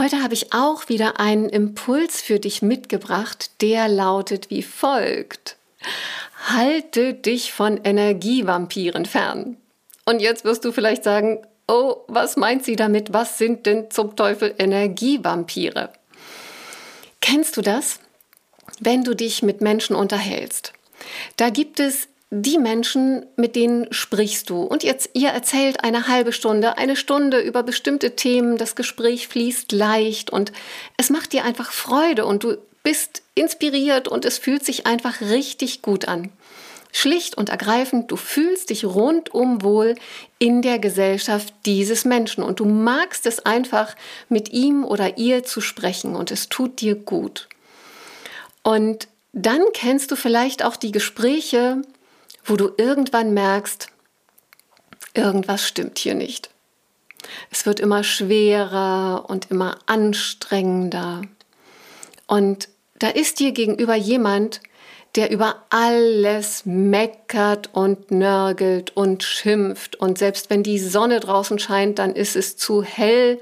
heute habe ich auch wieder einen Impuls für dich mitgebracht, der lautet wie folgt. Halte dich von Energievampiren fern. Und jetzt wirst du vielleicht sagen, oh, was meint sie damit? Was sind denn zum Teufel Energievampire? Kennst du das? Wenn du dich mit Menschen unterhältst. Da gibt es die Menschen, mit denen sprichst du. Und jetzt, ihr erzählt eine halbe Stunde, eine Stunde über bestimmte Themen, das Gespräch fließt leicht und es macht dir einfach Freude und du bist inspiriert und es fühlt sich einfach richtig gut an. Schlicht und ergreifend, du fühlst dich rundum wohl in der Gesellschaft dieses Menschen und du magst es einfach, mit ihm oder ihr zu sprechen und es tut dir gut. Und dann kennst du vielleicht auch die Gespräche, wo du irgendwann merkst, irgendwas stimmt hier nicht. Es wird immer schwerer und immer anstrengender. Und da ist dir gegenüber jemand, der über alles meckert und nörgelt und schimpft. Und selbst wenn die Sonne draußen scheint, dann ist es zu hell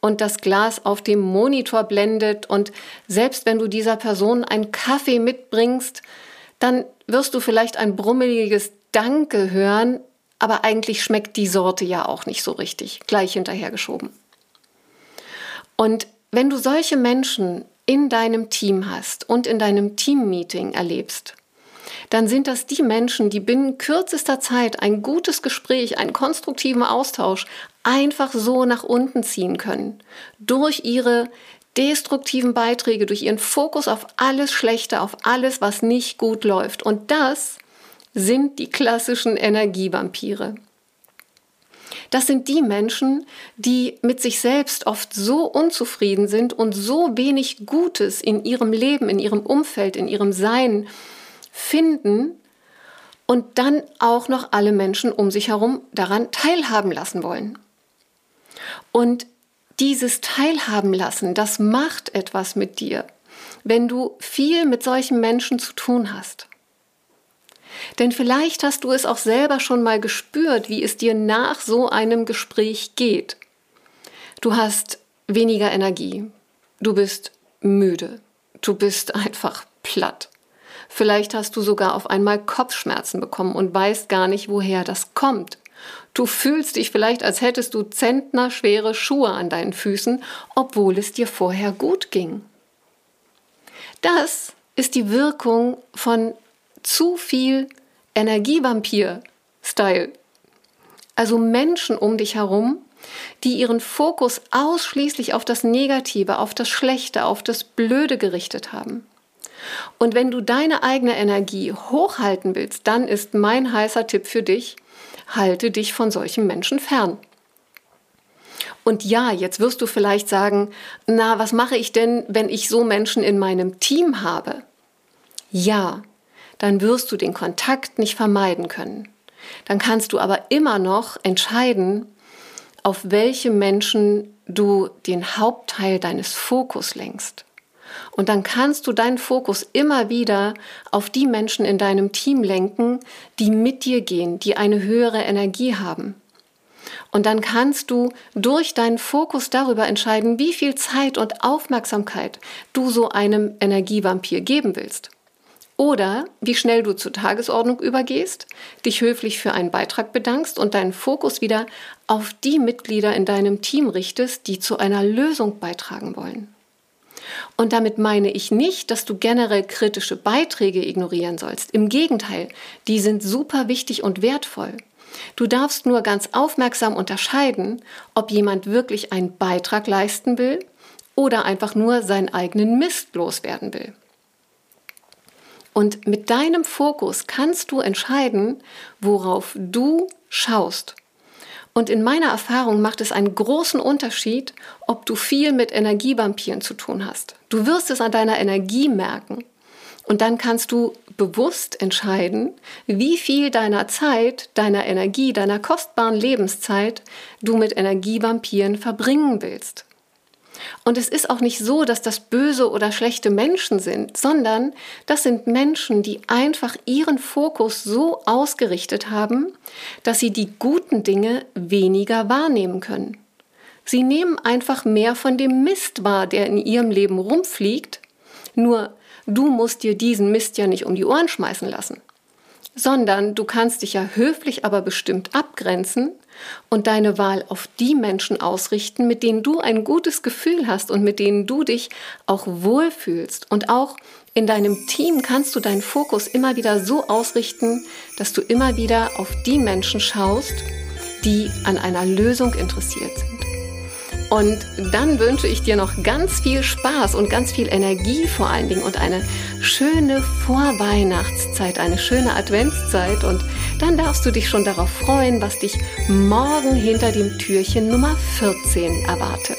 und das Glas auf dem Monitor blendet. Und selbst wenn du dieser Person einen Kaffee mitbringst, dann wirst du vielleicht ein brummeliges Danke hören, aber eigentlich schmeckt die Sorte ja auch nicht so richtig, gleich hinterhergeschoben. Und wenn du solche Menschen in deinem Team hast und in deinem Teammeeting erlebst, dann sind das die Menschen, die binnen kürzester Zeit ein gutes Gespräch, einen konstruktiven Austausch einfach so nach unten ziehen können. Durch ihre destruktiven Beiträge, durch ihren Fokus auf alles Schlechte, auf alles, was nicht gut läuft. Und das sind die klassischen Energievampire. Das sind die Menschen, die mit sich selbst oft so unzufrieden sind und so wenig Gutes in ihrem Leben, in ihrem Umfeld, in ihrem Sein finden und dann auch noch alle Menschen um sich herum daran teilhaben lassen wollen. Und dieses Teilhaben lassen, das macht etwas mit dir, wenn du viel mit solchen Menschen zu tun hast. Denn vielleicht hast du es auch selber schon mal gespürt, wie es dir nach so einem Gespräch geht. Du hast weniger Energie, du bist müde, du bist einfach platt. Vielleicht hast du sogar auf einmal Kopfschmerzen bekommen und weißt gar nicht, woher das kommt. Du fühlst dich vielleicht, als hättest du zentnerschwere Schuhe an deinen Füßen, obwohl es dir vorher gut ging. Das ist die Wirkung von zu viel Energievampir-Style. Also Menschen um dich herum, die ihren Fokus ausschließlich auf das Negative, auf das Schlechte, auf das Blöde gerichtet haben. Und wenn du deine eigene Energie hochhalten willst, dann ist mein heißer Tipp für dich, halte dich von solchen Menschen fern. Und ja, jetzt wirst du vielleicht sagen, na, was mache ich denn, wenn ich so Menschen in meinem Team habe? Ja, dann wirst du den Kontakt nicht vermeiden können. Dann kannst du aber immer noch entscheiden, auf welche Menschen du den Hauptteil deines Fokus lenkst. Und dann kannst du deinen Fokus immer wieder auf die Menschen in deinem Team lenken, die mit dir gehen, die eine höhere Energie haben. Und dann kannst du durch deinen Fokus darüber entscheiden, wie viel Zeit und Aufmerksamkeit du so einem Energievampir geben willst. Oder wie schnell du zur Tagesordnung übergehst, dich höflich für einen Beitrag bedankst und deinen Fokus wieder auf die Mitglieder in deinem Team richtest, die zu einer Lösung beitragen wollen. Und damit meine ich nicht, dass du generell kritische Beiträge ignorieren sollst. Im Gegenteil, die sind super wichtig und wertvoll. Du darfst nur ganz aufmerksam unterscheiden, ob jemand wirklich einen Beitrag leisten will oder einfach nur seinen eigenen Mist loswerden will. Und mit deinem Fokus kannst du entscheiden, worauf du schaust. Und in meiner Erfahrung macht es einen großen Unterschied, ob du viel mit Energievampiren zu tun hast. Du wirst es an deiner Energie merken. Und dann kannst du bewusst entscheiden, wie viel deiner Zeit, deiner Energie, deiner kostbaren Lebenszeit du mit Energievampiren verbringen willst. Und es ist auch nicht so, dass das böse oder schlechte Menschen sind, sondern das sind Menschen, die einfach ihren Fokus so ausgerichtet haben, dass sie die guten Dinge weniger wahrnehmen können. Sie nehmen einfach mehr von dem Mist wahr, der in ihrem Leben rumfliegt, nur du musst dir diesen Mist ja nicht um die Ohren schmeißen lassen sondern du kannst dich ja höflich, aber bestimmt abgrenzen und deine Wahl auf die Menschen ausrichten, mit denen du ein gutes Gefühl hast und mit denen du dich auch wohlfühlst. Und auch in deinem Team kannst du deinen Fokus immer wieder so ausrichten, dass du immer wieder auf die Menschen schaust, die an einer Lösung interessiert sind. Und dann wünsche ich dir noch ganz viel Spaß und ganz viel Energie vor allen Dingen und eine schöne Vorweihnachtszeit, eine schöne Adventszeit. Und dann darfst du dich schon darauf freuen, was dich morgen hinter dem Türchen Nummer 14 erwartet.